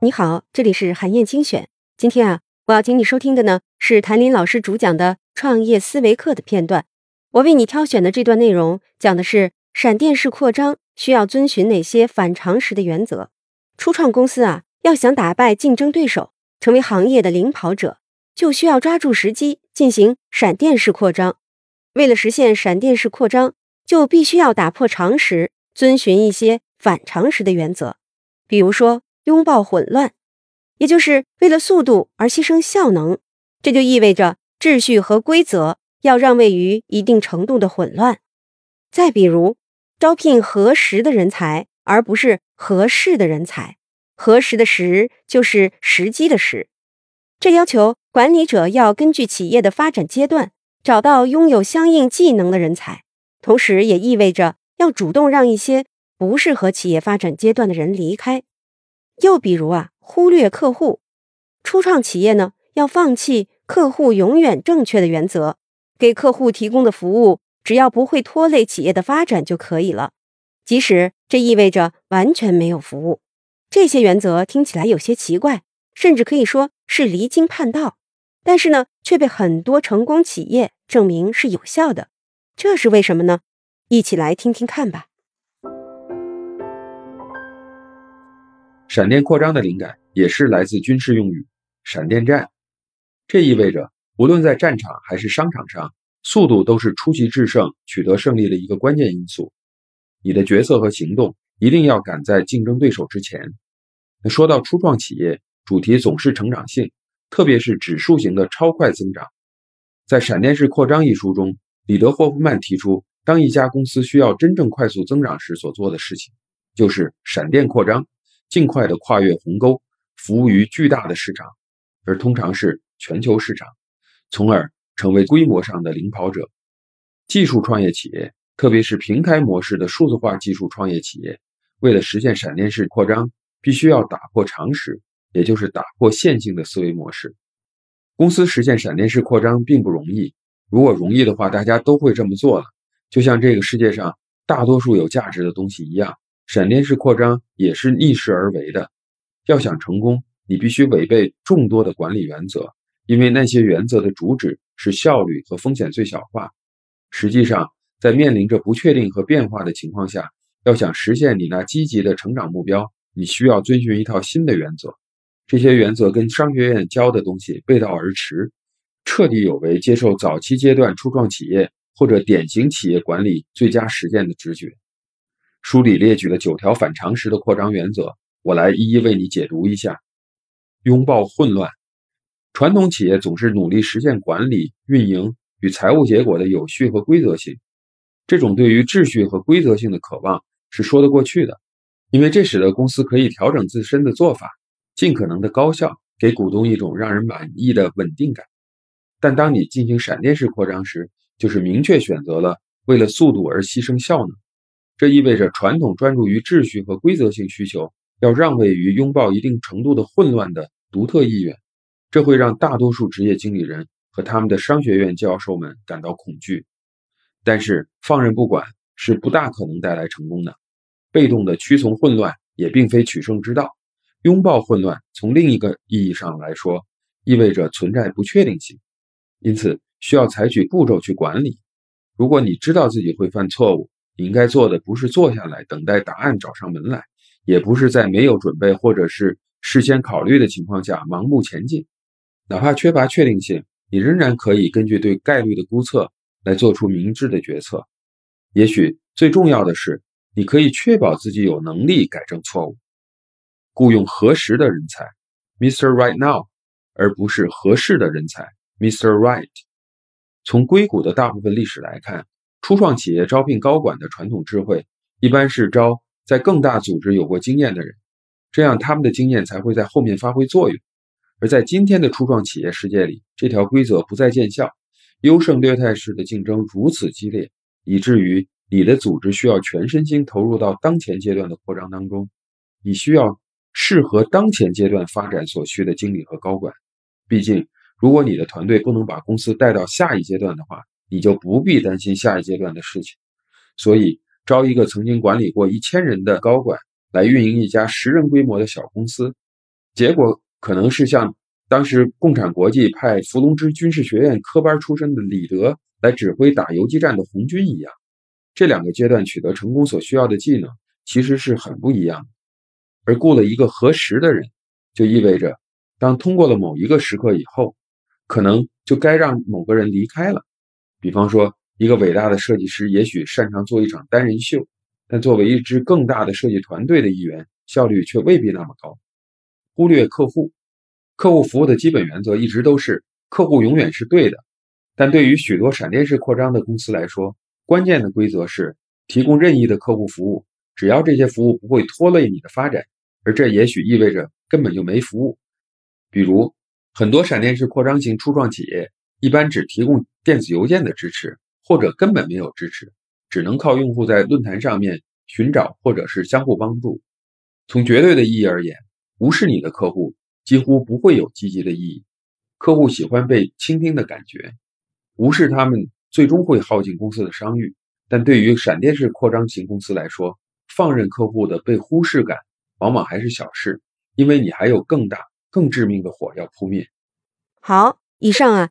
你好，这里是韩燕精选。今天啊，我要请你收听的呢是谭林老师主讲的创业思维课的片段。我为你挑选的这段内容讲的是闪电式扩张需要遵循哪些反常识的原则。初创公司啊，要想打败竞争对手，成为行业的领跑者，就需要抓住时机进行闪电式扩张。为了实现闪电式扩张，就必须要打破常识，遵循一些反常识的原则，比如说。拥抱混乱，也就是为了速度而牺牲效能，这就意味着秩序和规则要让位于一定程度的混乱。再比如，招聘合时的人才，而不是合适的人才。合时的时就是时机的时，这要求管理者要根据企业的发展阶段，找到拥有相应技能的人才，同时也意味着要主动让一些不适合企业发展阶段的人离开。又比如啊，忽略客户，初创企业呢要放弃客户永远正确的原则，给客户提供的服务只要不会拖累企业的发展就可以了，即使这意味着完全没有服务。这些原则听起来有些奇怪，甚至可以说是离经叛道，但是呢，却被很多成功企业证明是有效的。这是为什么呢？一起来听听看吧。闪电扩张的灵感也是来自军事用语“闪电战”，这意味着无论在战场还是商场上，速度都是出奇制胜、取得胜利的一个关键因素。你的决策和行动一定要赶在竞争对手之前。那说到初创企业，主题总是成长性，特别是指数型的超快增长。在《闪电式扩张》一书中，彼得霍夫曼提出，当一家公司需要真正快速增长时所做的事情，就是闪电扩张。尽快的跨越鸿沟，服务于巨大的市场，而通常是全球市场，从而成为规模上的领跑者。技术创业企业，特别是平台模式的数字化技术创业企业，为了实现闪电式扩张，必须要打破常识，也就是打破线性的思维模式。公司实现闪电式扩张并不容易，如果容易的话，大家都会这么做了。就像这个世界上大多数有价值的东西一样。闪电式扩张也是逆势而为的。要想成功，你必须违背众多的管理原则，因为那些原则的主旨是效率和风险最小化。实际上，在面临着不确定和变化的情况下，要想实现你那积极的成长目标，你需要遵循一套新的原则。这些原则跟商学院教的东西背道而驰，彻底有违接受早期阶段初创企业或者典型企业管理最佳实践的直觉。书里列举了九条反常识的扩张原则，我来一一为你解读一下。拥抱混乱，传统企业总是努力实现管理、运营与财务结果的有序和规则性。这种对于秩序和规则性的渴望是说得过去的，因为这使得公司可以调整自身的做法，尽可能的高效，给股东一种让人满意的稳定感。但当你进行闪电式扩张时，就是明确选择了为了速度而牺牲效能。这意味着传统专注于秩序和规则性需求，要让位于拥抱一定程度的混乱的独特意愿，这会让大多数职业经理人和他们的商学院教授们感到恐惧。但是放任不管是不大可能带来成功的，被动的屈从混乱也并非取胜之道。拥抱混乱，从另一个意义上来说，意味着存在不确定性，因此需要采取步骤去管理。如果你知道自己会犯错误，你应该做的不是坐下来等待答案找上门来，也不是在没有准备或者是事先考虑的情况下盲目前进。哪怕缺乏确定性，你仍然可以根据对概率的估测来做出明智的决策。也许最重要的是，你可以确保自己有能力改正错误。雇佣合适的人才，Mr. Right Now，而不是合适的人才，Mr. Right。从硅谷的大部分历史来看。初创企业招聘高管的传统智慧，一般是招在更大组织有过经验的人，这样他们的经验才会在后面发挥作用。而在今天的初创企业世界里，这条规则不再见效，优胜劣汰式的竞争如此激烈，以至于你的组织需要全身心投入到当前阶段的扩张当中。你需要适合当前阶段发展所需的经理和高管。毕竟，如果你的团队不能把公司带到下一阶段的话，你就不必担心下一阶段的事情，所以招一个曾经管理过一千人的高管来运营一家十人规模的小公司，结果可能是像当时共产国际派伏龙芝军事学院科班出身的李德来指挥打游击战的红军一样。这两个阶段取得成功所需要的技能其实是很不一样的。而雇了一个合时的人，就意味着当通过了某一个时刻以后，可能就该让某个人离开了。比方说，一个伟大的设计师也许擅长做一场单人秀。但作为一支更大的设计团队的一员，效率却未必那么高。忽略客户，客户服务的基本原则一直都是客户永远是对的。但对于许多闪电式扩张的公司来说，关键的规则是提供任意的客户服务，只要这些服务不会拖累你的发展。而这也许意味着根本就没服务。比如，很多闪电式扩张型初创企业一般只提供电子邮件的支持，或者根本没有支持。只能靠用户在论坛上面寻找，或者是相互帮助。从绝对的意义而言，无视你的客户几乎不会有积极的意义。客户喜欢被倾听的感觉，无视他们最终会耗尽公司的商誉。但对于闪电式扩张型公司来说，放任客户的被忽视感往往还是小事，因为你还有更大、更致命的火要扑灭。好，以上啊